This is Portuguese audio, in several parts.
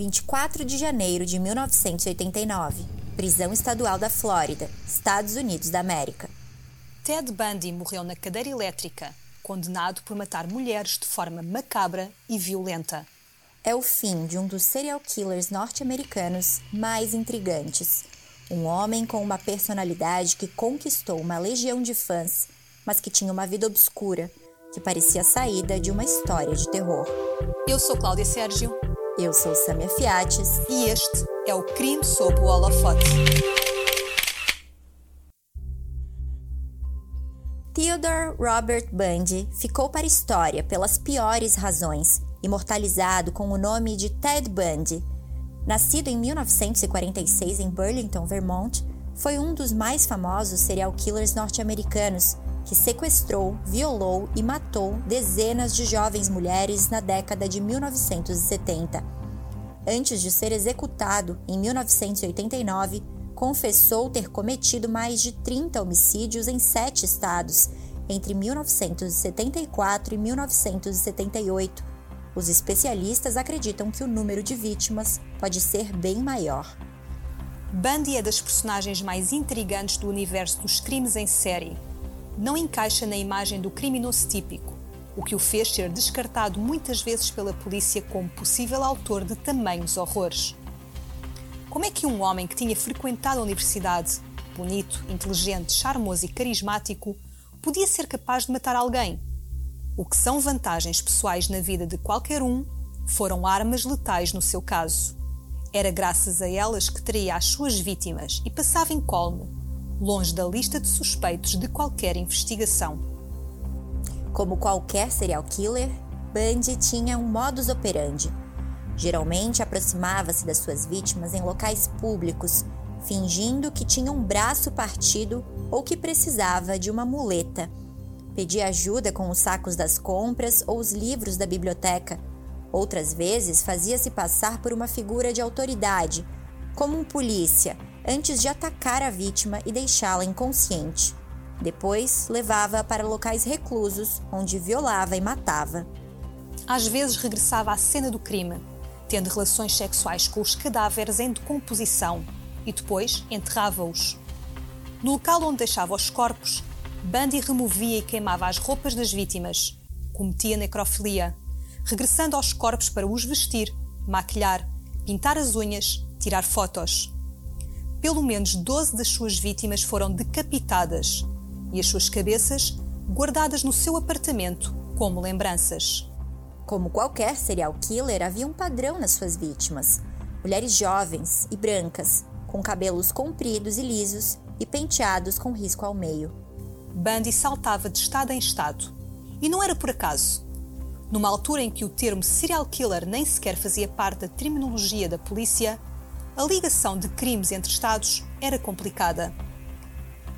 24 de janeiro de 1989, prisão estadual da Flórida, Estados Unidos da América. Ted Bundy morreu na cadeira elétrica, condenado por matar mulheres de forma macabra e violenta. É o fim de um dos serial killers norte-americanos mais intrigantes. Um homem com uma personalidade que conquistou uma legião de fãs, mas que tinha uma vida obscura, que parecia saída de uma história de terror. Eu sou Cláudia Sérgio. Eu sou Samia Fiates. E este é o Crime sob o Holofote. Theodore Robert Bundy ficou para a história pelas piores razões, imortalizado com o nome de Ted Bundy. Nascido em 1946 em Burlington, Vermont, foi um dos mais famosos serial killers norte-americanos que sequestrou, violou e matou dezenas de jovens mulheres na década de 1970. Antes de ser executado em 1989, confessou ter cometido mais de 30 homicídios em sete estados entre 1974 e 1978. Os especialistas acreditam que o número de vítimas pode ser bem maior. Bundy é das personagens mais intrigantes do universo dos crimes em série não encaixa na imagem do criminoso típico, o que o fez ser descartado muitas vezes pela polícia como possível autor de tamanhos horrores. Como é que um homem que tinha frequentado a universidade, bonito, inteligente, charmoso e carismático, podia ser capaz de matar alguém? O que são vantagens pessoais na vida de qualquer um foram armas letais no seu caso. Era graças a elas que teria as suas vítimas e passava incólume, longe da lista de suspeitos de qualquer investigação. Como qualquer serial killer, Bundy tinha um modus operandi. Geralmente aproximava-se das suas vítimas em locais públicos, fingindo que tinha um braço partido ou que precisava de uma muleta. Pedia ajuda com os sacos das compras ou os livros da biblioteca. Outras vezes fazia-se passar por uma figura de autoridade, como um polícia antes de atacar a vítima e deixá-la inconsciente. Depois, levava-a para locais reclusos, onde violava e matava. Às vezes regressava à cena do crime, tendo relações sexuais com os cadáveres em decomposição e depois enterrava-os. No local onde deixava os corpos, Bundy removia e queimava as roupas das vítimas, cometia necrofilia, regressando aos corpos para os vestir, maquilhar, pintar as unhas, tirar fotos pelo menos 12 das suas vítimas foram decapitadas e as suas cabeças guardadas no seu apartamento como lembranças. Como qualquer serial killer, havia um padrão nas suas vítimas: mulheres jovens e brancas, com cabelos compridos e lisos e penteados com risco ao meio. Bundy saltava de estado em estado. E não era por acaso. Numa altura em que o termo serial killer nem sequer fazia parte da terminologia da polícia, a ligação de crimes entre Estados era complicada.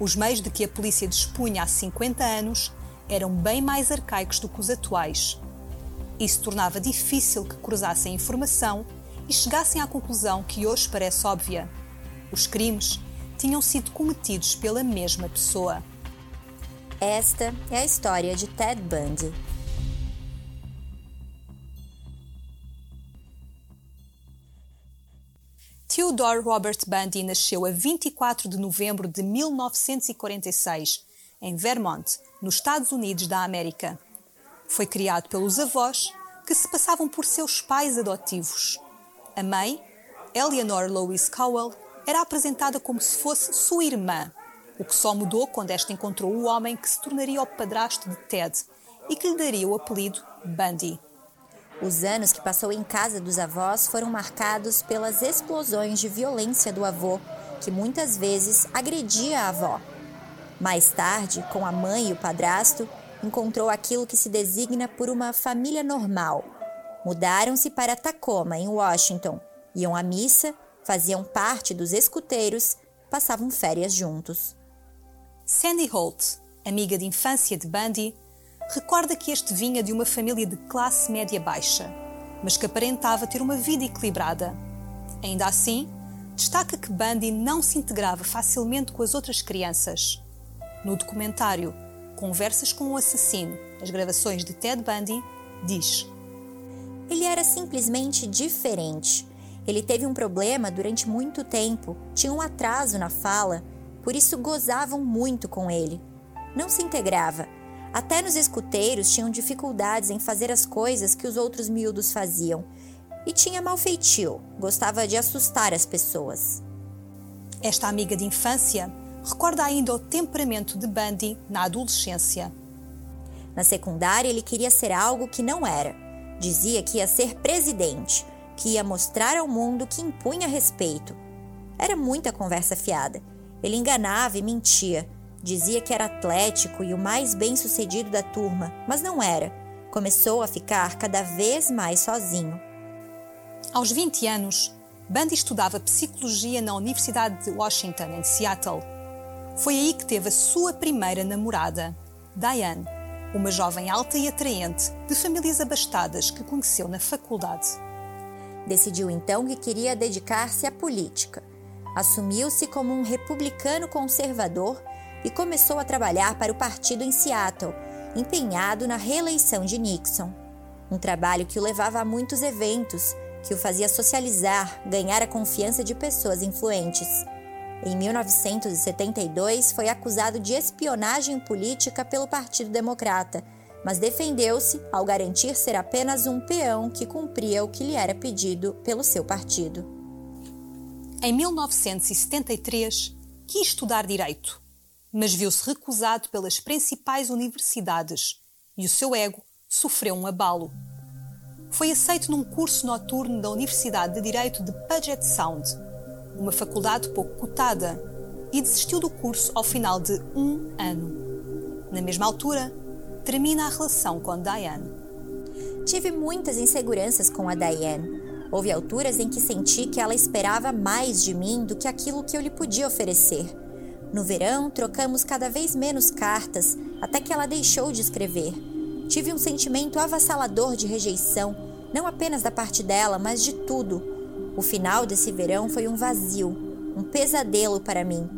Os meios de que a polícia dispunha há 50 anos eram bem mais arcaicos do que os atuais. Isso tornava difícil que cruzassem informação e chegassem à conclusão que hoje parece óbvia. Os crimes tinham sido cometidos pela mesma pessoa. Esta é a história de Ted Bundy, Theodore Robert Bundy nasceu a 24 de novembro de 1946, em Vermont, nos Estados Unidos da América. Foi criado pelos avós, que se passavam por seus pais adotivos. A mãe, Eleanor Louise Cowell, era apresentada como se fosse sua irmã, o que só mudou quando esta encontrou o homem que se tornaria o padrasto de Ted e que lhe daria o apelido Bundy. Os anos que passou em casa dos avós foram marcados pelas explosões de violência do avô, que muitas vezes agredia a avó. Mais tarde, com a mãe e o padrasto, encontrou aquilo que se designa por uma família normal. Mudaram-se para Tacoma, em Washington, iam à missa, faziam parte dos escuteiros, passavam férias juntos. Sandy Holt, amiga de infância de Bundy, recorda que este vinha de uma família de classe média baixa, mas que aparentava ter uma vida equilibrada. Ainda assim, destaca que Bundy não se integrava facilmente com as outras crianças. No documentário Conversas com o Assassino, as gravações de Ted Bundy, diz: Ele era simplesmente diferente. Ele teve um problema durante muito tempo, tinha um atraso na fala, por isso gozavam muito com ele. Não se integrava. Até nos escuteiros tinham dificuldades em fazer as coisas que os outros miúdos faziam. E tinha mau feitio, gostava de assustar as pessoas. Esta amiga de infância recorda ainda o temperamento de Bundy na adolescência. Na secundária, ele queria ser algo que não era. Dizia que ia ser presidente, que ia mostrar ao mundo que impunha respeito. Era muita conversa fiada. Ele enganava e mentia. Dizia que era atlético e o mais bem-sucedido da turma, mas não era. Começou a ficar cada vez mais sozinho. Aos 20 anos, Bundy estudava psicologia na Universidade de Washington, em Seattle. Foi aí que teve a sua primeira namorada, Diane, uma jovem alta e atraente, de famílias abastadas que conheceu na faculdade. Decidiu então que queria dedicar-se à política. Assumiu-se como um republicano conservador e começou a trabalhar para o partido em Seattle, empenhado na reeleição de Nixon. Um trabalho que o levava a muitos eventos, que o fazia socializar, ganhar a confiança de pessoas influentes. Em 1972, foi acusado de espionagem política pelo Partido Democrata, mas defendeu-se ao garantir ser apenas um peão que cumpria o que lhe era pedido pelo seu partido. Em 1973, quis estudar direito, mas viu-se recusado pelas principais universidades e o seu ego sofreu um abalo foi aceito num curso noturno da Universidade de Direito de Puget Sound, uma faculdade pouco cotada, e desistiu do curso ao final de um ano. Na mesma altura, termina a relação com Diane. Tive muitas inseguranças com a Diane. Houve alturas em que senti que ela esperava mais de mim do que aquilo que eu lhe podia oferecer. No verão, trocamos cada vez menos cartas até que ela deixou de escrever. Tive um sentimento avassalador de rejeição, não apenas da parte dela, mas de tudo. O final desse verão foi um vazio, um pesadelo para mim.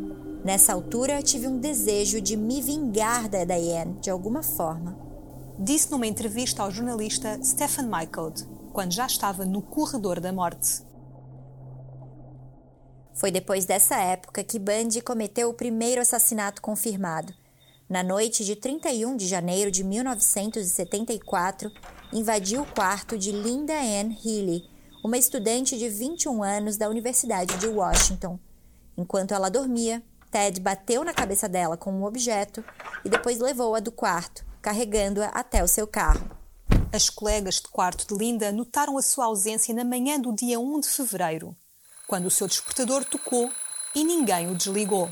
Nessa altura, tive um desejo de me vingar da Diane de alguma forma. Disse numa entrevista ao jornalista Stephen Michael, quando já estava no corredor da morte. Foi depois dessa época que Bundy cometeu o primeiro assassinato confirmado. Na noite de 31 de janeiro de 1974, invadiu o quarto de Linda Ann Healy, uma estudante de 21 anos da Universidade de Washington. Enquanto ela dormia, Ted bateu na cabeça dela com um objeto e depois levou-a do quarto, carregando-a até o seu carro. As colegas de quarto de Linda notaram a sua ausência na manhã do dia 1 de fevereiro, quando o seu despertador tocou e ninguém o desligou.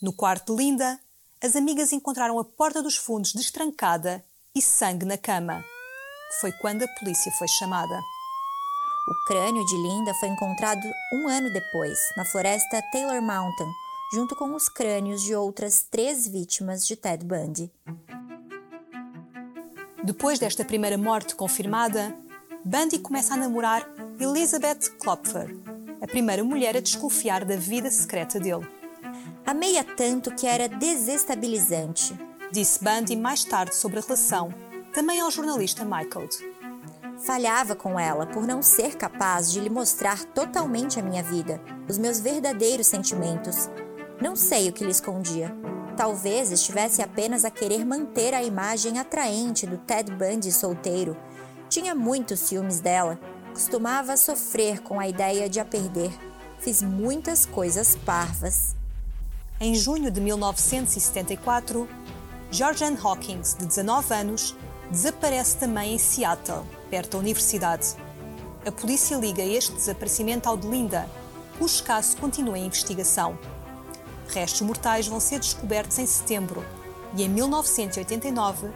No quarto de Linda, as amigas encontraram a porta dos fundos destrancada e sangue na cama. Foi quando a polícia foi chamada. O crânio de Linda foi encontrado um ano depois, na floresta Taylor Mountain, junto com os crânios de outras três vítimas de Ted Bundy. Depois desta primeira morte confirmada, Bundy começa a namorar Elizabeth Klopfer, primeira mulher a desconfiar da vida secreta dele. Amei-a tanto que era desestabilizante. Disse Bundy mais tarde sobre a relação, também ao jornalista Michael. Falhava com ela por não ser capaz de lhe mostrar totalmente a minha vida, os meus verdadeiros sentimentos. Não sei o que lhe escondia. Talvez estivesse apenas a querer manter a imagem atraente do Ted Bundy solteiro. Tinha muitos ciúmes dela. Costumava sofrer com a ideia de a perder. Fiz muitas coisas parvas. Em junho de 1974, Georgian Hawkins, de 19 anos, desaparece também em Seattle, perto da universidade. A polícia liga este desaparecimento ao de Linda, cujo caso continua em investigação. Restos mortais vão ser descobertos em setembro e, em 1989,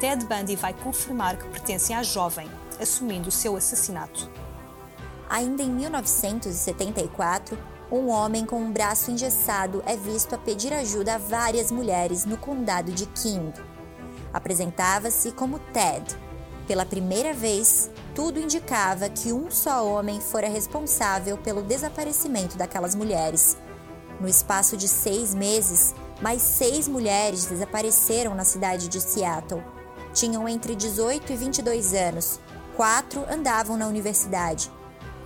Ted Bundy vai confirmar que pertence à jovem, assumindo seu assassinato. Ainda em 1974, um homem com um braço engessado é visto a pedir ajuda a várias mulheres no condado de King. Apresentava-se como Ted. Pela primeira vez, tudo indicava que um só homem fora responsável pelo desaparecimento daquelas mulheres. No espaço de seis meses, mais seis mulheres desapareceram na cidade de Seattle. Tinham entre 18 e 22 anos. Quatro andavam na universidade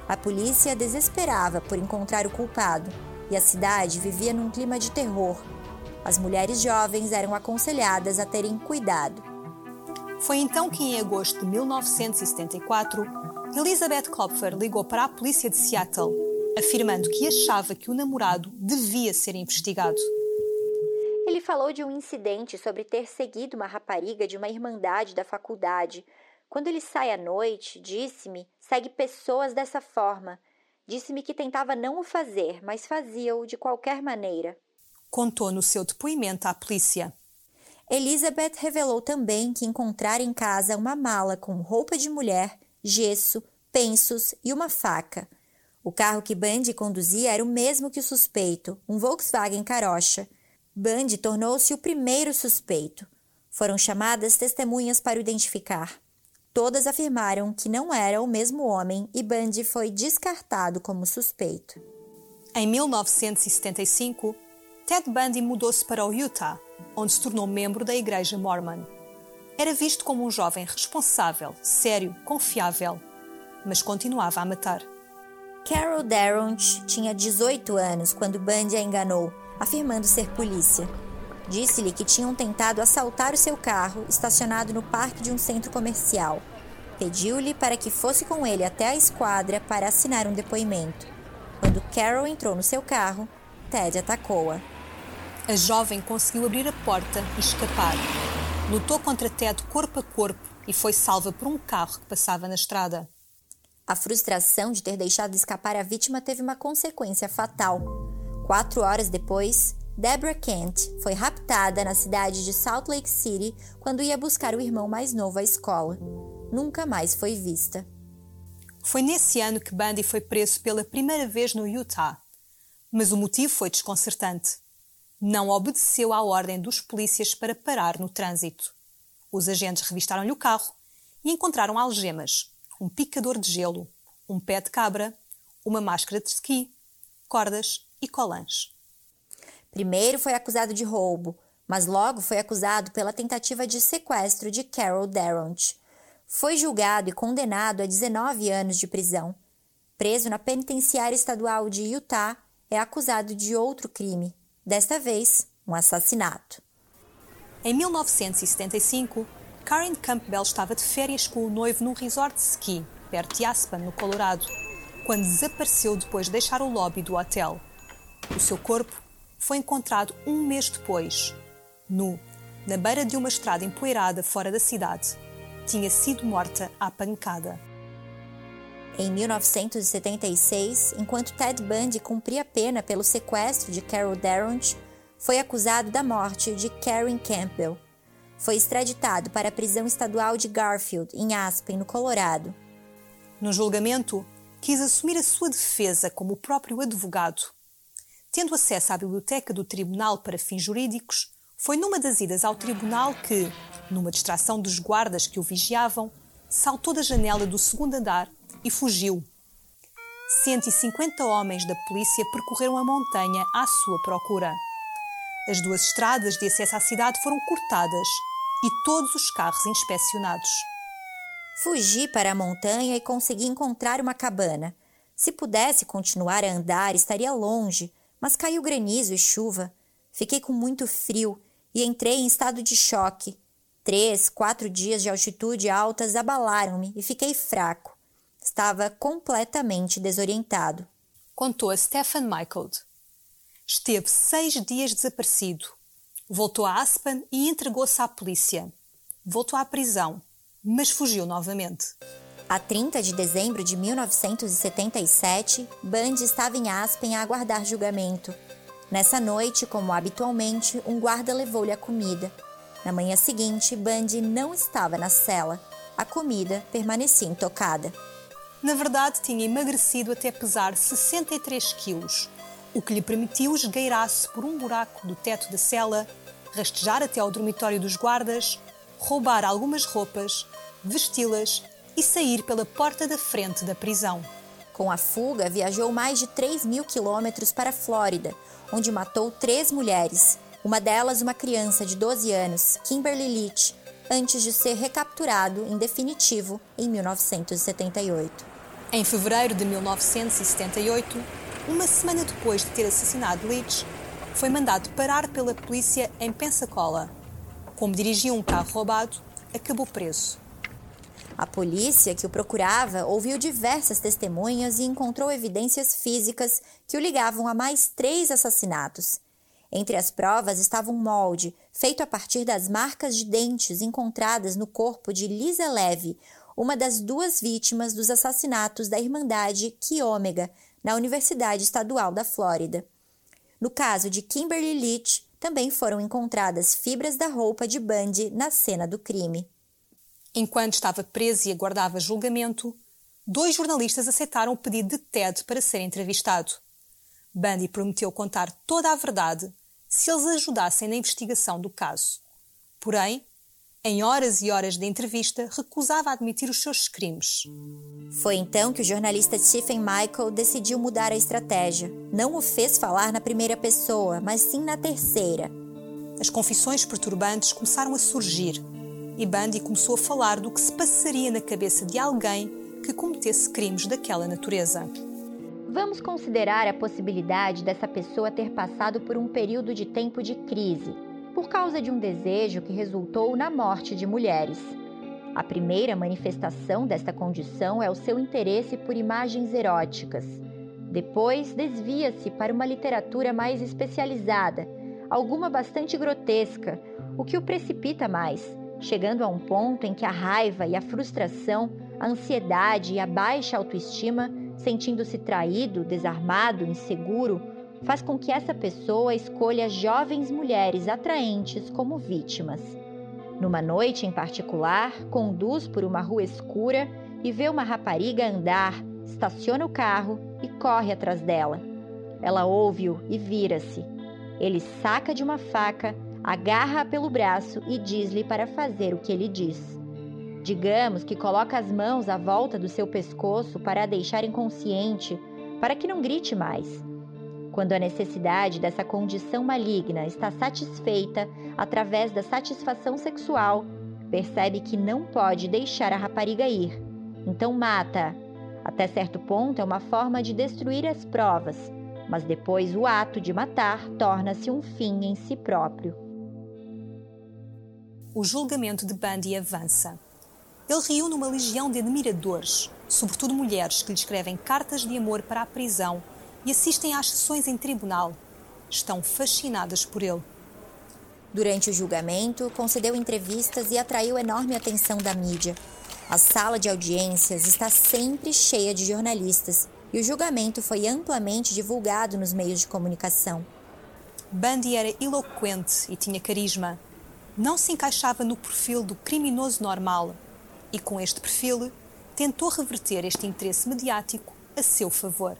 A polícia desesperava por encontrar o culpado e a cidade vivia num clima de terror. As mulheres jovens eram aconselhadas a terem cuidado. Foi então que, em agosto de 1974, Elizabeth Klopfer ligou para a polícia de Seattle, afirmando que achava que o namorado devia ser investigado. Ele falou de um incidente sobre ter seguido uma rapariga de uma irmandade da faculdade. Quando ele sai à noite, disse-me, segue pessoas dessa forma. Disse-me que tentava não o fazer, mas fazia-o de qualquer maneira. Contou no seu depoimento à polícia. Elizabeth revelou também que encontrara em casa uma mala com roupa de mulher, gesso, pensos e uma faca. O carro que Bundy conduzia era o mesmo que o suspeito, um Volkswagen Carocha. Bundy tornou-se o primeiro suspeito. Foram chamadas testemunhas para o identificar. Todas afirmaram que não era o mesmo homem e Bundy foi descartado como suspeito. Em 1975, Ted Bundy mudou-se para o Utah, onde se tornou membro da Igreja Mormon. Era visto como um jovem responsável, sério, confiável, mas continuava a matar. Carol Darront tinha 18 anos quando Bundy a enganou afirmando ser polícia. Disse-lhe que tinham tentado assaltar o seu carro estacionado no parque de um centro comercial. Pediu-lhe para que fosse com ele até a esquadra para assinar um depoimento. Quando Carol entrou no seu carro, Ted atacou-a. A jovem conseguiu abrir a porta e escapar. Lutou contra Ted corpo a corpo e foi salva por um carro que passava na estrada. A frustração de ter deixado escapar a vítima teve uma consequência fatal. Quatro horas depois, Deborah Kent foi raptada na cidade de Salt Lake City quando ia buscar o irmão mais novo à escola. Nunca mais foi vista. Foi nesse ano que Bundy foi preso pela primeira vez no Utah. Mas o motivo foi desconcertante. Não obedeceu à ordem dos polícias para parar no trânsito. Os agentes revistaram-lhe o carro e encontraram algemas, um picador de gelo, um pé de cabra, uma máscara de ski, cordas e colãs. Primeiro foi acusado de roubo, mas logo foi acusado pela tentativa de sequestro de Carol Darront. Foi julgado e condenado a 19 anos de prisão. Preso na penitenciária estadual de Utah, é acusado de outro crime, desta vez, um assassinato. Em 1975, Karen Campbell estava de férias com o noivo num resort de ski, perto de Aspen, no Colorado, quando desapareceu depois de deixar o lobby do hotel. O seu corpo foi encontrado um mês depois, nu, na beira de uma estrada empoeirada fora da cidade. Tinha sido morta à pancada. Em 1976, enquanto Ted Bundy cumpria pena pelo sequestro de Carol Darront, foi acusado da morte de Karen Campbell. Foi extraditado para a prisão estadual de Garfield, em Aspen, no Colorado. No julgamento, quis assumir a sua defesa como o próprio advogado Tendo acesso à biblioteca do tribunal para fins jurídicos, foi numa das idas ao tribunal que, numa distração dos guardas que o vigiavam, saltou da janela do segundo andar e fugiu. 150 homens da polícia percorreram a montanha à sua procura. As duas estradas de acesso à cidade foram cortadas e todos os carros inspecionados. Fugi para a montanha e consegui encontrar uma cabana. Se pudesse continuar a andar, estaria longe, mas caiu granizo e chuva. Fiquei com muito frio e entrei em estado de choque. Três, quatro dias de altitude altas abalaram-me e fiquei fraco. Estava completamente desorientado. Contou a Stephen Michael. Esteve seis dias desaparecido. Voltou a Aspen e entregou-se à polícia. Voltou à prisão, mas fugiu novamente. A 30 de dezembro de 1977, Bundy estava em Aspen a aguardar julgamento. Nessa noite, como habitualmente, um guarda levou-lhe a comida. Na manhã seguinte, Bundy não estava na cela. A comida permanecia intocada. Na verdade, tinha emagrecido até pesar 63 quilos, o que lhe permitiu esgueirar-se por um buraco do teto da cela, rastejar até ao dormitório dos guardas, roubar algumas roupas, vesti-las e sair pela porta da frente da prisão. Com a fuga, viajou mais de 3 mil quilômetros para a Flórida, onde matou três mulheres, uma delas uma criança de 12 anos, Kimberly Leach, antes de ser recapturado em definitivo em 1978. Em fevereiro de 1978, uma semana depois de ter assassinado Leach, foi mandado parar pela polícia em Pensacola. Como dirigia um carro roubado, acabou preso. A polícia que o procurava ouviu diversas testemunhas e encontrou evidências físicas que o ligavam a mais três assassinatos. Entre as provas estava um molde feito a partir das marcas de dentes encontradas no corpo de Lisa Levy, uma das duas vítimas dos assassinatos da Irmandade Chi Omega, na Universidade Estadual da Flórida. No caso de Kimberly Leach, também foram encontradas fibras da roupa de Bundy na cena do crime. Enquanto estava preso e aguardava julgamento, dois jornalistas aceitaram o pedido de Ted para ser entrevistado. Bundy prometeu contar toda a verdade se eles ajudassem na investigação do caso. Porém, em horas e horas de entrevista, recusava admitir os seus crimes. Foi então que o jornalista Stephen Michael decidiu mudar a estratégia. Não o fez falar na primeira pessoa, mas sim na terceira. As confissões perturbantes começaram a surgir e Bundy começou a falar do que se passaria na cabeça de alguém que cometesse crimes daquela natureza. Vamos considerar a possibilidade dessa pessoa ter passado por um período de tempo de crise, por causa de um desejo que resultou na morte de mulheres. A primeira manifestação desta condição é o seu interesse por imagens eróticas. Depois, desvia-se para uma literatura mais especializada, alguma bastante grotesca, o que o precipita mais, chegando a um ponto em que a raiva e a frustração, a ansiedade e a baixa autoestima sentindo-se traído, desarmado, inseguro, faz com que essa pessoa escolha jovens mulheres atraentes como vítimas. Numa noite em particular, conduz por uma rua escura e vê uma rapariga andar, estaciona o carro e corre atrás dela. Ela ouve-o e vira-se. Ele saca de uma faca, agarra-a pelo braço e diz-lhe para fazer o que ele diz. Digamos que coloca as mãos à volta do seu pescoço para a deixar inconsciente, para que não grite mais. Quando a necessidade dessa condição maligna está satisfeita através da satisfação sexual, percebe que não pode deixar a rapariga ir. Então mata. Até certo ponto é uma forma de destruir as provas, mas depois o ato de matar torna-se um fim em si próprio. O julgamento de Bundy avança. Ele reúne uma legião de admiradores, sobretudo mulheres que lhe escrevem cartas de amor para a prisão e assistem às sessões em tribunal. Estão fascinadas por ele. Durante o julgamento, concedeu entrevistas e atraiu enorme atenção da mídia. A sala de audiências está sempre cheia de jornalistas e o julgamento foi amplamente divulgado nos meios de comunicação. Bundy era eloquente e tinha carisma. Não se encaixava no perfil do criminoso normal, e, com este perfil, tentou reverter este interesse mediático a seu favor.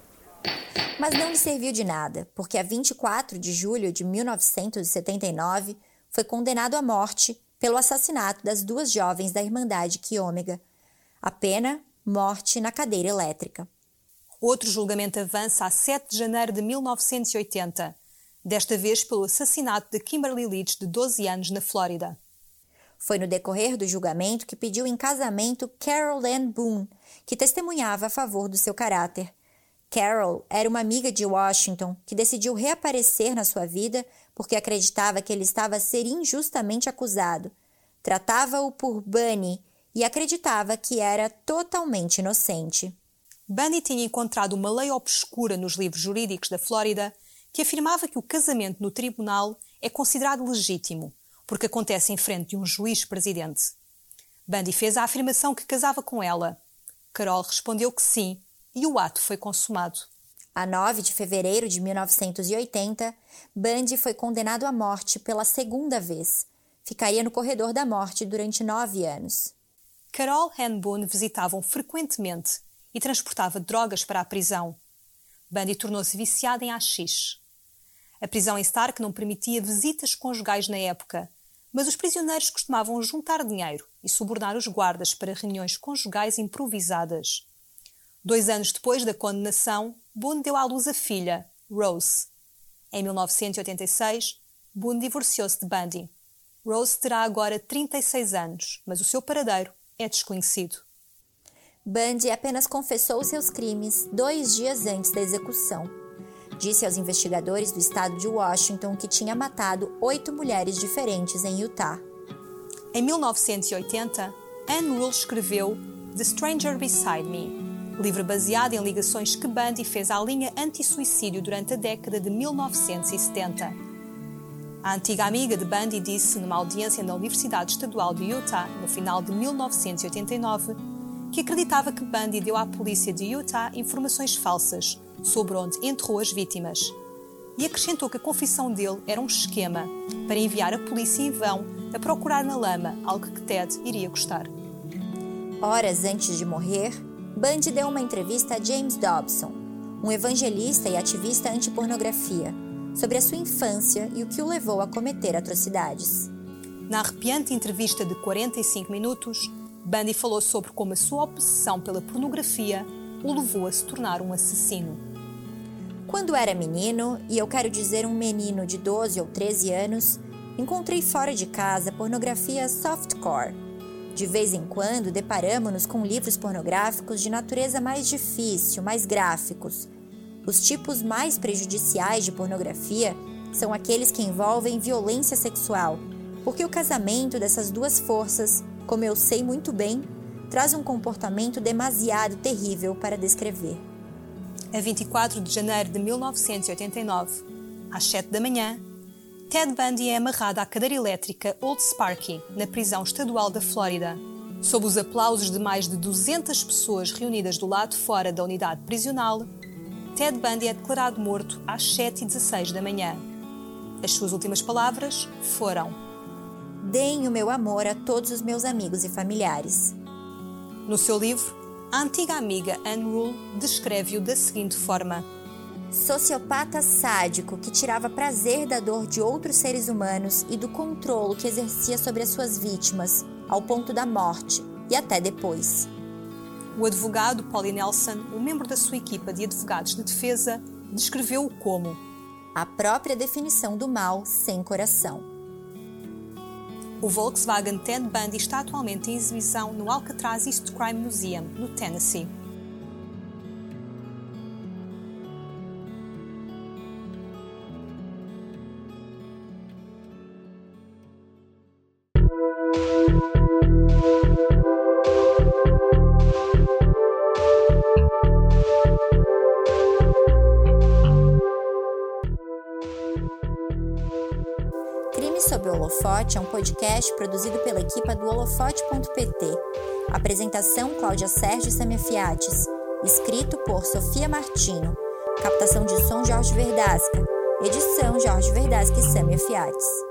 Mas não lhe serviu de nada, porque a 24 de julho de 1979 foi condenado à morte pelo assassinato das duas jovens da Irmandade Quiômega. A pena, morte na cadeira elétrica. Outro julgamento avança a 7 de janeiro de 1980, desta vez pelo assassinato de Kimberly Leach, de 12 anos, na Flórida. Foi no decorrer do julgamento que pediu em casamento Carol Ann Boone, que testemunhava a favor do seu caráter. Carol era uma amiga de Washington que decidiu reaparecer na sua vida porque acreditava que ele estava a ser injustamente acusado. Tratava-o por Bunny e acreditava que era totalmente inocente. Bunny tinha encontrado uma lei obscura nos livros jurídicos da Flórida que afirmava que o casamento no tribunal é considerado legítimo porque acontece em frente de um juiz-presidente. Bundy fez a afirmação que casava com ela. Carol respondeu que sim, e o ato foi consumado. A 9 de fevereiro de 1980, Bundy foi condenado à morte pela segunda vez. Ficaria no corredor da morte durante nove anos. Carol e Boone visitavam frequentemente e transportava drogas para a prisão. Bundy tornou-se viciado em haxixe. A prisão em Stark não permitia visitas conjugais na época, mas os prisioneiros costumavam juntar dinheiro e subornar os guardas para reuniões conjugais improvisadas. Dois anos depois da condenação, Boone deu à luz a filha, Rose. Em 1986, Boone divorciou-se de Bundy. Rose terá agora 36 anos, mas o seu paradeiro é desconhecido. Bundy apenas confessou seus crimes dois dias antes da execução. Disse aos investigadores do estado de Washington que tinha matado oito mulheres diferentes em Utah. Em 1980, Anne Rule escreveu The Stranger Beside Me, livro baseado em ligações que Bundy fez à linha anti-suicídio durante a década de 1970. A antiga amiga de Bundy disse numa audiência na Universidade Estadual de Utah, no final de 1989, que acreditava que Bundy deu à polícia de Utah informações falsas sobre onde enterrou as vítimas. E acrescentou que a confissão dele era um esquema para enviar a polícia em vão a procurar na lama algo que Ted iria gostar. Horas antes de morrer, Bundy deu uma entrevista a James Dobson, um evangelista e ativista anti-pornografia, sobre a sua infância e o que o levou a cometer atrocidades. Na arrepiante entrevista de 45 minutos, Bundy falou sobre como a sua obsessão pela pornografia o levou a se tornar um assassino. Quando era menino, e eu quero dizer um menino de 12 ou 13 anos, encontrei fora de casa pornografia softcore de vez em quando, deparamos-nos com livros pornográficos de natureza mais difícil, mais gráficos. Os tipos mais prejudiciais de pornografia são aqueles que envolvem violência sexual, porque o casamento dessas duas forças, como eu sei muito bem, traz um comportamento demasiado terrível para descrever. A 24 de janeiro de 1989, às 7 da manhã, Ted Bundy é amarrado à cadeira elétrica Old Sparky, na prisão estadual da Flórida. Sob os aplausos de mais de 200 pessoas reunidas do lado fora da unidade prisional, Ted Bundy é declarado morto às 7h16 da manhã. As suas últimas palavras foram: Deem o meu amor a todos os meus amigos e familiares. No seu livro, a antiga amiga Anne Rule descreve-o da seguinte forma: sociopata sádico que tirava prazer da dor de outros seres humanos e do controle que exercia sobre as suas vítimas, ao ponto da morte e até depois. O advogado Polly Nelson, um membro da sua equipa de advogados de defesa, descreveu-o como a própria definição do mal sem coração. O Volkswagen Ted Bundy está atualmente em exibição no Alcatraz East Crime Museum, no Tennessee. Podcast produzido pela equipa do holofote.pt. Apresentação Cláudia Sérgio Semiafiates. Escrito por Sofia Martino. Captação de som Jorge Verdasca. Edição Jorge Verdasca e Samia Fiates.